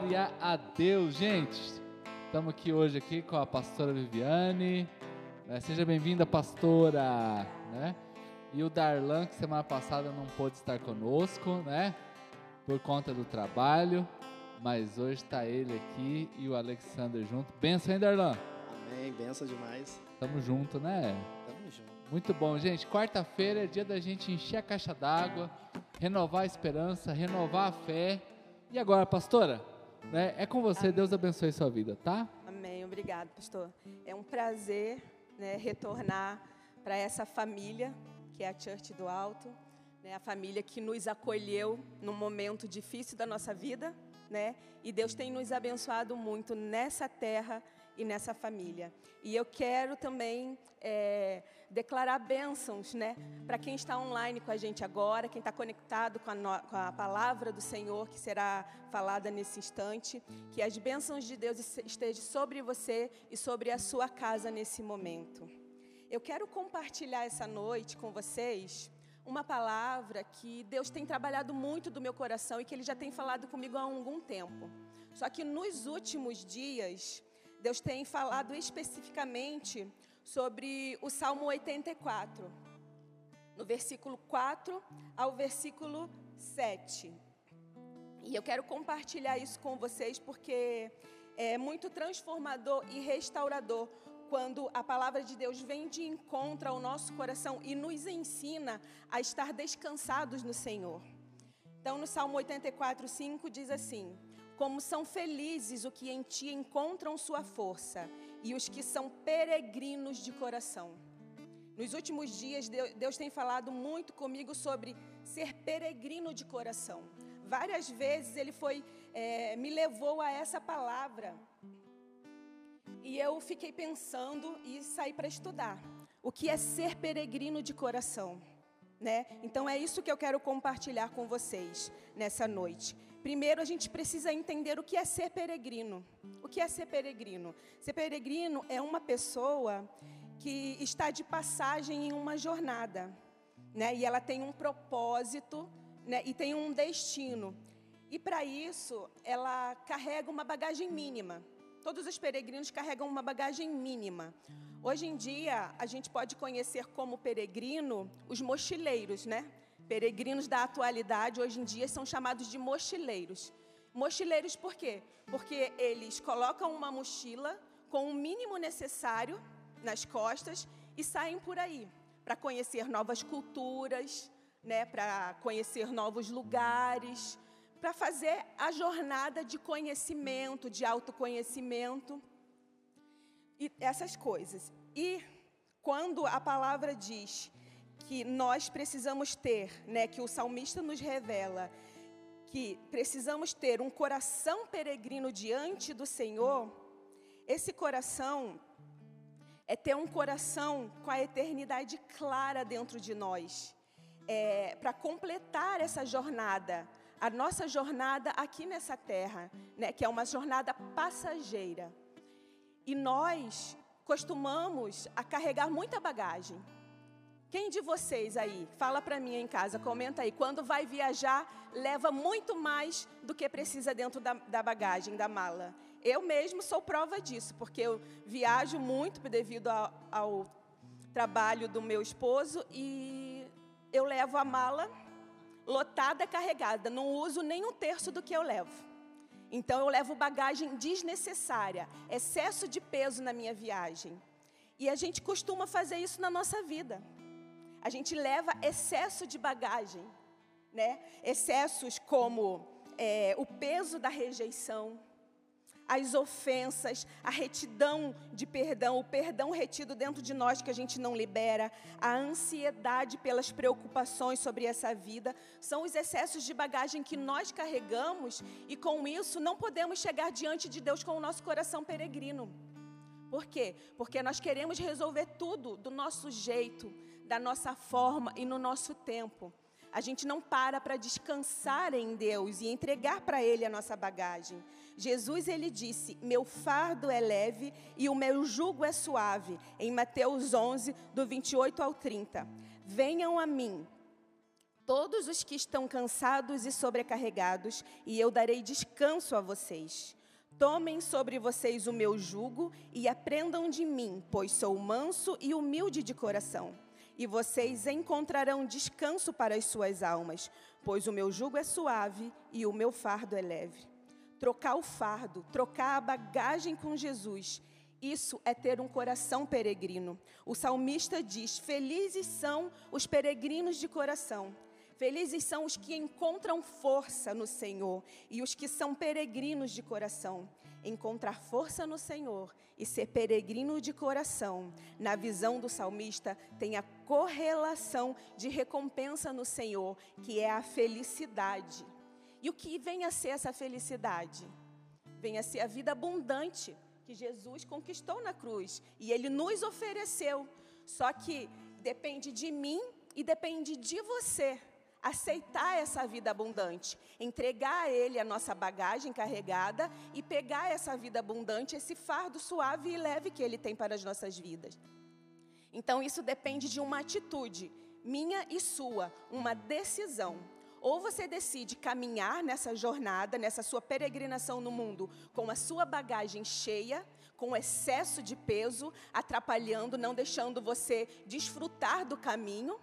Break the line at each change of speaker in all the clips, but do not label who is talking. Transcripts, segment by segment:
Glória a Deus, gente. Estamos aqui hoje aqui com a pastora Viviane. Né? Seja bem-vinda, pastora. Né? E o Darlan, que semana passada não pôde estar conosco, né? Por conta do trabalho. Mas hoje está ele aqui e o Alexander junto. Benção, hein, Darlan?
Amém, benção demais.
Tamo junto, né?
Tamo junto.
Muito bom, gente. Quarta-feira é dia da gente encher a caixa d'água, renovar a esperança, renovar a fé. E agora, pastora, né, é com você. Deus abençoe sua vida, tá?
Amém. Obrigado, pastor. É um prazer né, retornar para essa família que é a Church do Alto, né, a família que nos acolheu num momento difícil da nossa vida, né? E Deus tem nos abençoado muito nessa terra e nessa família. E eu quero também é, declarar bênçãos, né, para quem está online com a gente agora, quem está conectado com a, no, com a, palavra do Senhor que será falada nesse instante, que as bênçãos de Deus estejam sobre você e sobre a sua casa nesse momento. Eu quero compartilhar essa noite com vocês uma palavra que Deus tem trabalhado muito do meu coração e que Ele já tem falado comigo há algum tempo. Só que nos últimos dias, Deus tem falado especificamente sobre o Salmo 84, no versículo 4 ao versículo 7. E eu quero compartilhar isso com vocês porque é muito transformador e restaurador quando a palavra de Deus vem de encontro ao nosso coração e nos ensina a estar descansados no Senhor. Então, no Salmo 84, 5 diz assim: como são felizes os que em ti encontram sua força e os que são peregrinos de coração. Nos últimos dias, Deus tem falado muito comigo sobre ser peregrino de coração. Várias vezes Ele foi, é, me levou a essa palavra. E eu fiquei pensando e saí para estudar. O que é ser peregrino de coração? Né? Então é isso que eu quero compartilhar com vocês nessa noite. Primeiro, a gente precisa entender o que é ser peregrino. O que é ser peregrino? Ser peregrino é uma pessoa que está de passagem em uma jornada, né? E ela tem um propósito, né? E tem um destino. E para isso, ela carrega uma bagagem mínima. Todos os peregrinos carregam uma bagagem mínima. Hoje em dia, a gente pode conhecer como peregrino os mochileiros, né? Peregrinos da atualidade, hoje em dia, são chamados de mochileiros. Mochileiros por quê? Porque eles colocam uma mochila com o mínimo necessário nas costas e saem por aí para conhecer novas culturas, né, para conhecer novos lugares, para fazer a jornada de conhecimento, de autoconhecimento e essas coisas. E quando a palavra diz que nós precisamos ter, né, que o salmista nos revela, que precisamos ter um coração peregrino diante do Senhor, esse coração é ter um coração com a eternidade clara dentro de nós, é, para completar essa jornada, a nossa jornada aqui nessa terra, né, que é uma jornada passageira. E nós costumamos a carregar muita bagagem. Quem de vocês aí, fala para mim em casa, comenta aí, quando vai viajar, leva muito mais do que precisa dentro da, da bagagem, da mala. Eu mesmo sou prova disso, porque eu viajo muito devido ao, ao trabalho do meu esposo e eu levo a mala lotada, carregada. Não uso nem um terço do que eu levo. Então eu levo bagagem desnecessária, excesso de peso na minha viagem. E a gente costuma fazer isso na nossa vida a gente leva excesso de bagagem, né? Excessos como é, o peso da rejeição, as ofensas, a retidão de perdão, o perdão retido dentro de nós que a gente não libera, a ansiedade pelas preocupações sobre essa vida, são os excessos de bagagem que nós carregamos e com isso não podemos chegar diante de Deus com o nosso coração peregrino. Por quê? Porque nós queremos resolver tudo do nosso jeito, da nossa forma e no nosso tempo. A gente não para para descansar em Deus e entregar para Ele a nossa bagagem. Jesus, ele disse: Meu fardo é leve e o meu jugo é suave, em Mateus 11, do 28 ao 30. Venham a mim, todos os que estão cansados e sobrecarregados, e eu darei descanso a vocês. Tomem sobre vocês o meu jugo e aprendam de mim, pois sou manso e humilde de coração. E vocês encontrarão descanso para as suas almas, pois o meu jugo é suave e o meu fardo é leve. Trocar o fardo, trocar a bagagem com Jesus, isso é ter um coração peregrino. O salmista diz: Felizes são os peregrinos de coração. Felizes são os que encontram força no Senhor e os que são peregrinos de coração. Encontrar força no Senhor e ser peregrino de coração, na visão do salmista, tem a correlação de recompensa no Senhor, que é a felicidade. E o que vem a ser essa felicidade? Vem a ser a vida abundante que Jesus conquistou na cruz e ele nos ofereceu. Só que depende de mim e depende de você aceitar essa vida abundante, entregar a Ele a nossa bagagem carregada e pegar essa vida abundante, esse fardo suave e leve que Ele tem para as nossas vidas. Então, isso depende de uma atitude, minha e sua, uma decisão. Ou você decide caminhar nessa jornada, nessa sua peregrinação no mundo, com a sua bagagem cheia, com excesso de peso, atrapalhando, não deixando você desfrutar do caminho,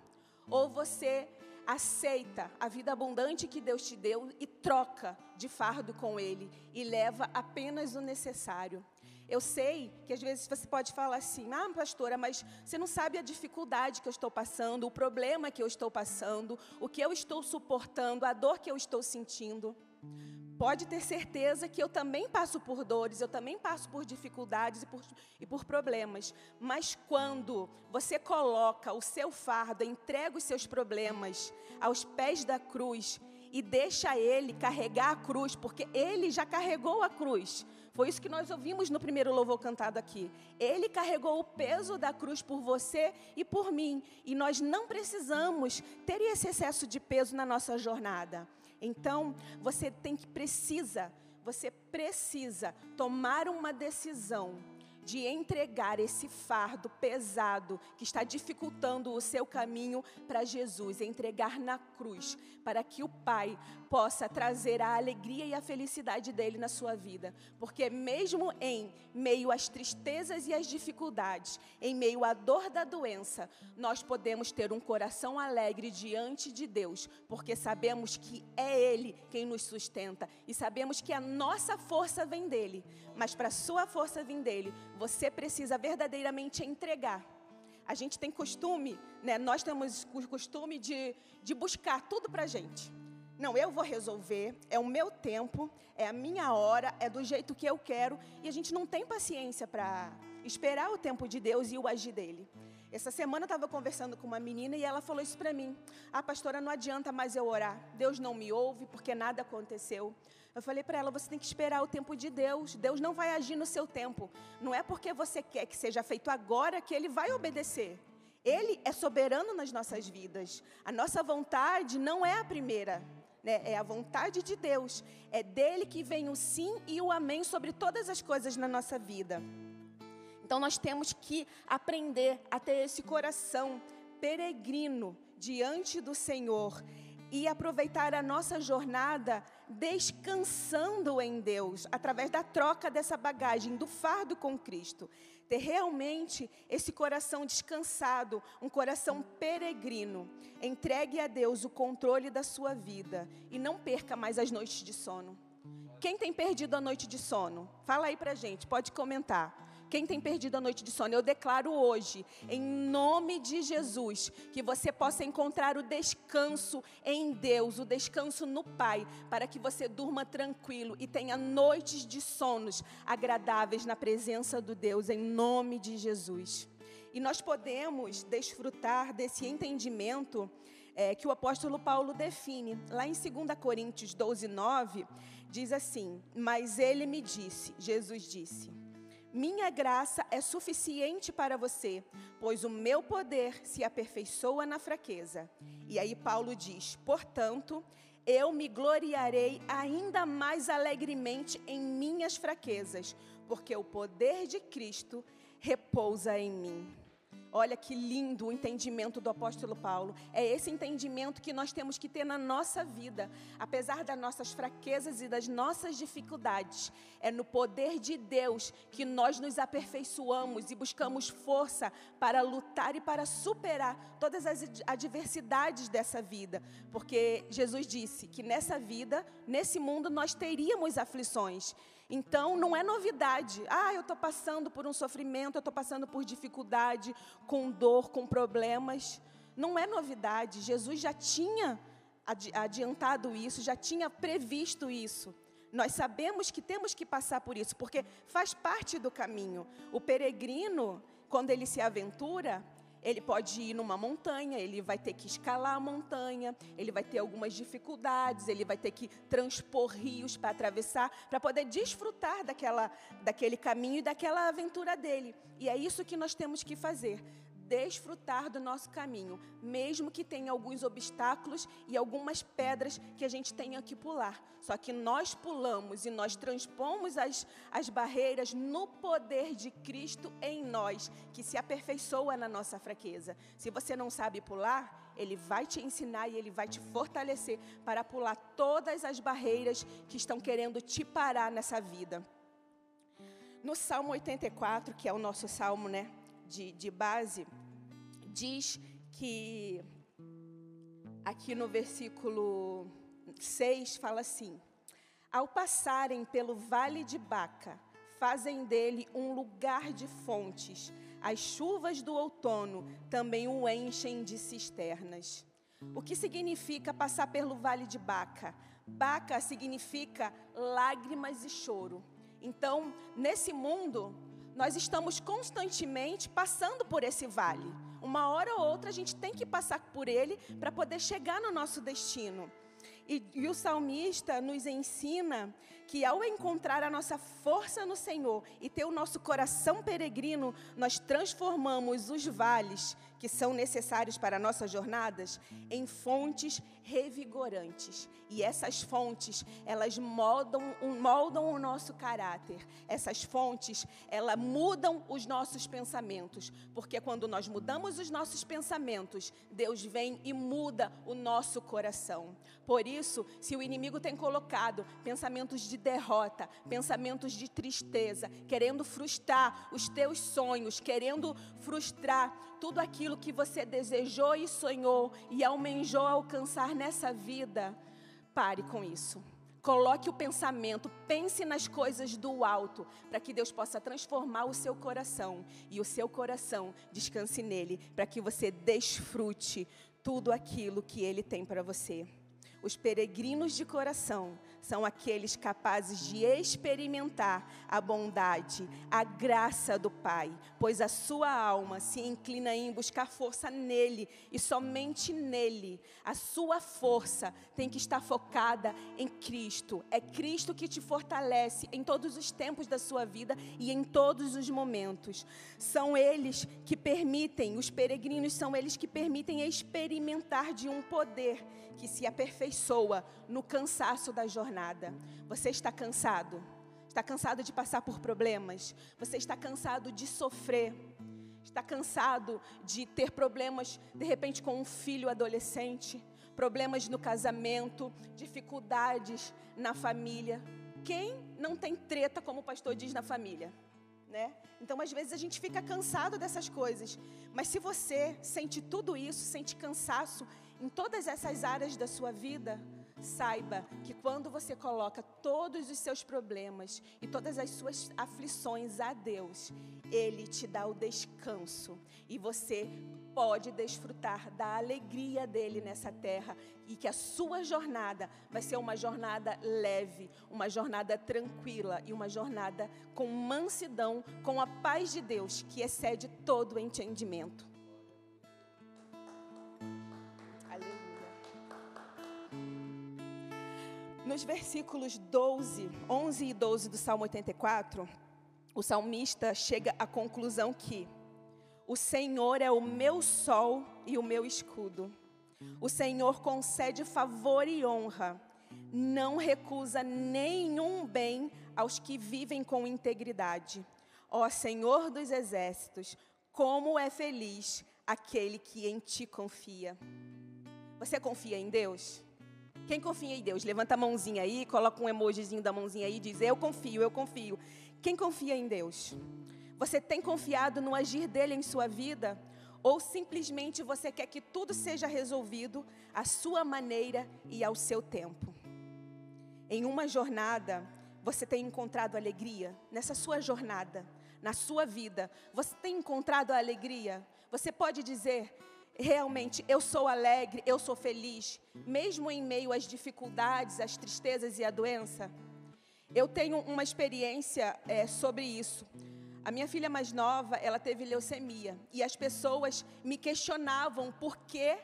ou você aceita a vida abundante que Deus te deu e troca de fardo com Ele e leva apenas o necessário. Eu sei que às vezes você pode falar assim, ah, pastora, mas você não sabe a dificuldade que eu estou passando, o problema que eu estou passando, o que eu estou suportando, a dor que eu estou sentindo. Pode ter certeza que eu também passo por dores, eu também passo por dificuldades e por, e por problemas. Mas quando você coloca o seu fardo, entrega os seus problemas aos pés da cruz e deixa ele carregar a cruz, porque ele já carregou a cruz. Foi isso que nós ouvimos no primeiro louvor cantado aqui. Ele carregou o peso da cruz por você e por mim. E nós não precisamos ter esse excesso de peso na nossa jornada. Então, você tem que precisa, você precisa tomar uma decisão de entregar esse fardo pesado que está dificultando o seu caminho para Jesus, entregar na cruz, para que o Pai possa trazer a alegria e a felicidade dele na sua vida. Porque mesmo em meio às tristezas e às dificuldades, em meio à dor da doença, nós podemos ter um coração alegre diante de Deus, porque sabemos que é ele quem nos sustenta e sabemos que a nossa força vem dele, mas para a sua força vir dele, você precisa verdadeiramente entregar. A gente tem costume, né, nós temos o costume de, de buscar tudo para a gente. Não, eu vou resolver, é o meu tempo, é a minha hora, é do jeito que eu quero, e a gente não tem paciência para esperar o tempo de Deus e o agir dele. Essa semana eu estava conversando com uma menina e ela falou isso para mim. Ah, pastora, não adianta mais eu orar. Deus não me ouve porque nada aconteceu. Eu falei para ela: você tem que esperar o tempo de Deus. Deus não vai agir no seu tempo. Não é porque você quer que seja feito agora que ele vai obedecer. Ele é soberano nas nossas vidas. A nossa vontade não é a primeira. Né? É a vontade de Deus. É dele que vem o sim e o amém sobre todas as coisas na nossa vida. Então nós temos que aprender a ter esse coração peregrino diante do Senhor e aproveitar a nossa jornada descansando em Deus, através da troca dessa bagagem, do fardo com Cristo. Ter realmente esse coração descansado, um coração peregrino. Entregue a Deus o controle da sua vida e não perca mais as noites de sono. Quem tem perdido a noite de sono? Fala aí pra gente, pode comentar. Quem tem perdido a noite de sono, eu declaro hoje, em nome de Jesus, que você possa encontrar o descanso em Deus, o descanso no Pai, para que você durma tranquilo e tenha noites de sonos agradáveis na presença do Deus, em nome de Jesus. E nós podemos desfrutar desse entendimento é, que o apóstolo Paulo define. Lá em 2 Coríntios 12, 9, diz assim: Mas ele me disse, Jesus disse minha graça é suficiente para você, pois o meu poder se aperfeiçoa na fraqueza. E aí Paulo diz: portanto, eu me gloriarei ainda mais alegremente em minhas fraquezas, porque o poder de Cristo repousa em mim. Olha que lindo o entendimento do apóstolo Paulo. É esse entendimento que nós temos que ter na nossa vida, apesar das nossas fraquezas e das nossas dificuldades. É no poder de Deus que nós nos aperfeiçoamos e buscamos força para lutar e para superar todas as adversidades dessa vida. Porque Jesus disse que nessa vida, nesse mundo, nós teríamos aflições. Então, não é novidade. Ah, eu estou passando por um sofrimento, eu estou passando por dificuldade, com dor, com problemas. Não é novidade. Jesus já tinha adiantado isso, já tinha previsto isso. Nós sabemos que temos que passar por isso, porque faz parte do caminho. O peregrino, quando ele se aventura, ele pode ir numa montanha, ele vai ter que escalar a montanha, ele vai ter algumas dificuldades, ele vai ter que transpor rios para atravessar, para poder desfrutar daquela, daquele caminho e daquela aventura dele. E é isso que nós temos que fazer desfrutar do nosso caminho, mesmo que tenha alguns obstáculos e algumas pedras que a gente tenha que pular. Só que nós pulamos e nós transpomos as, as barreiras no poder de Cristo em nós, que se aperfeiçoa na nossa fraqueza. Se você não sabe pular, ele vai te ensinar e ele vai te fortalecer para pular todas as barreiras que estão querendo te parar nessa vida. No Salmo 84, que é o nosso salmo, né? De, de base, diz que, aqui no versículo 6, fala assim: Ao passarem pelo vale de Baca, fazem dele um lugar de fontes. As chuvas do outono também o enchem de cisternas. O que significa passar pelo vale de Baca? Baca significa lágrimas e choro. Então, nesse mundo, nós estamos constantemente passando por esse vale. Uma hora ou outra a gente tem que passar por ele para poder chegar no nosso destino. E, e, o salmista nos ensina que ao encontrar a nossa força no Senhor e ter o nosso coração peregrino, nós transformamos os vales que são necessários para nossas jornadas em fontes revigorantes. E essas fontes, elas moldam, moldam o nosso caráter. Essas fontes, elas mudam os nossos pensamentos. Porque quando nós mudamos os nossos pensamentos, Deus vem e muda o nosso coração. Por isso, se o inimigo tem colocado pensamentos de derrota, pensamentos de tristeza, querendo frustrar os teus sonhos, querendo frustrar tudo aquilo que você desejou e sonhou e almejou alcançar nessa vida, pare com isso. Coloque o pensamento, pense nas coisas do alto, para que Deus possa transformar o seu coração e o seu coração descanse nele, para que você desfrute tudo aquilo que ele tem para você. Os peregrinos de coração são aqueles capazes de experimentar a bondade, a graça do Pai, pois a sua alma se inclina em buscar força nele e somente nele. A sua força tem que estar focada em Cristo. É Cristo que te fortalece em todos os tempos da sua vida e em todos os momentos. São eles que permitem, os peregrinos são eles que permitem experimentar de um poder que se aperfeiçoa no cansaço da jornada. Você está cansado? Está cansado de passar por problemas? Você está cansado de sofrer? Está cansado de ter problemas, de repente, com um filho adolescente? Problemas no casamento, dificuldades na família? Quem não tem treta, como o pastor diz, na família? Né? Então, às vezes, a gente fica cansado dessas coisas. Mas se você sente tudo isso, sente cansaço em todas essas áreas da sua vida, saiba que quando você coloca todos os seus problemas e todas as suas aflições a Deus, Ele te dá o descanso e você pode desfrutar da alegria dele nessa terra e que a sua jornada vai ser uma jornada leve, uma jornada tranquila e uma jornada com mansidão, com a paz de Deus que excede todo o entendimento. Nos versículos 12, 11 e 12 do Salmo 84, o salmista chega à conclusão que o Senhor é o meu sol e o meu escudo. O Senhor concede favor e honra, não recusa nenhum bem aos que vivem com integridade. Ó Senhor dos exércitos, Como é feliz aquele que em ti confia. Você confia em Deus? Quem confia em Deus? Levanta a mãozinha aí, coloca um emojizinho da mãozinha aí e diz: Eu confio, eu confio. Quem confia em Deus? Você tem confiado no agir dele em sua vida? Ou simplesmente você quer que tudo seja resolvido à sua maneira e ao seu tempo? Em uma jornada, você tem encontrado alegria? Nessa sua jornada, na sua vida, você tem encontrado a alegria? Você pode dizer, realmente, eu sou alegre, eu sou feliz, mesmo em meio às dificuldades, às tristezas e à doença? Eu tenho uma experiência é, sobre isso. A minha filha mais nova, ela teve leucemia e as pessoas me questionavam por que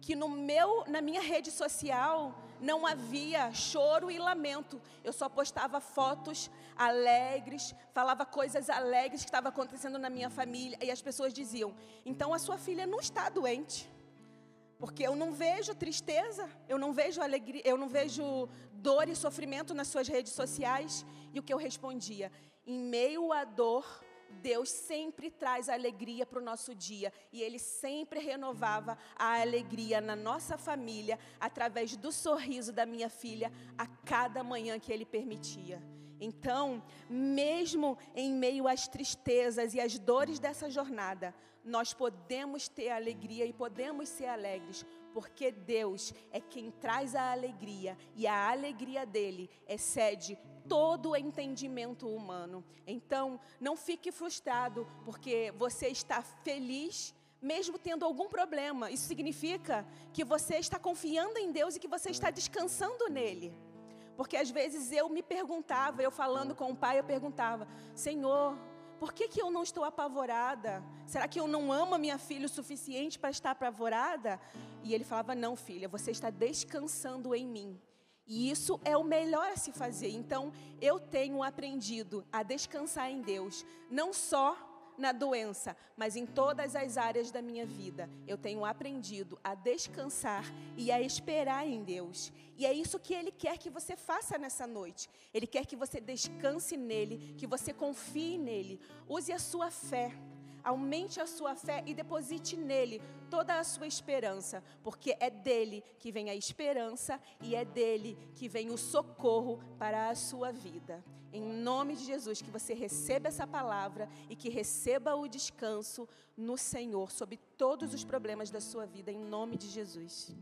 que no meu, na minha rede social não havia choro e lamento. Eu só postava fotos alegres, falava coisas alegres que estavam acontecendo na minha família e as pessoas diziam: "Então a sua filha não está doente". Porque eu não vejo tristeza, eu não vejo alegria, eu não vejo dor e sofrimento nas suas redes sociais. E o que eu respondia? Em meio à dor, Deus sempre traz alegria para o nosso dia e Ele sempre renovava a alegria na nossa família através do sorriso da minha filha a cada manhã que Ele permitia. Então, mesmo em meio às tristezas e às dores dessa jornada, nós podemos ter alegria e podemos ser alegres, porque Deus é quem traz a alegria e a alegria dele excede todo o entendimento humano. Então, não fique frustrado porque você está feliz mesmo tendo algum problema. Isso significa que você está confiando em Deus e que você está descansando nele. Porque às vezes eu me perguntava, eu falando com o pai, eu perguntava: Senhor, por que, que eu não estou apavorada? Será que eu não amo a minha filha o suficiente para estar apavorada? E ele falava: Não, filha, você está descansando em mim. E isso é o melhor a se fazer. Então, eu tenho aprendido a descansar em Deus, não só na doença, mas em todas as áreas da minha vida. Eu tenho aprendido a descansar e a esperar em Deus. E é isso que Ele quer que você faça nessa noite. Ele quer que você descanse nele, que você confie nele. Use a sua fé. Aumente a sua fé e deposite nele toda a sua esperança, porque é dele que vem a esperança e é dele que vem o socorro para a sua vida. Em nome de Jesus, que você receba essa palavra e que receba o descanso no Senhor sobre todos os problemas da sua vida, em nome de Jesus.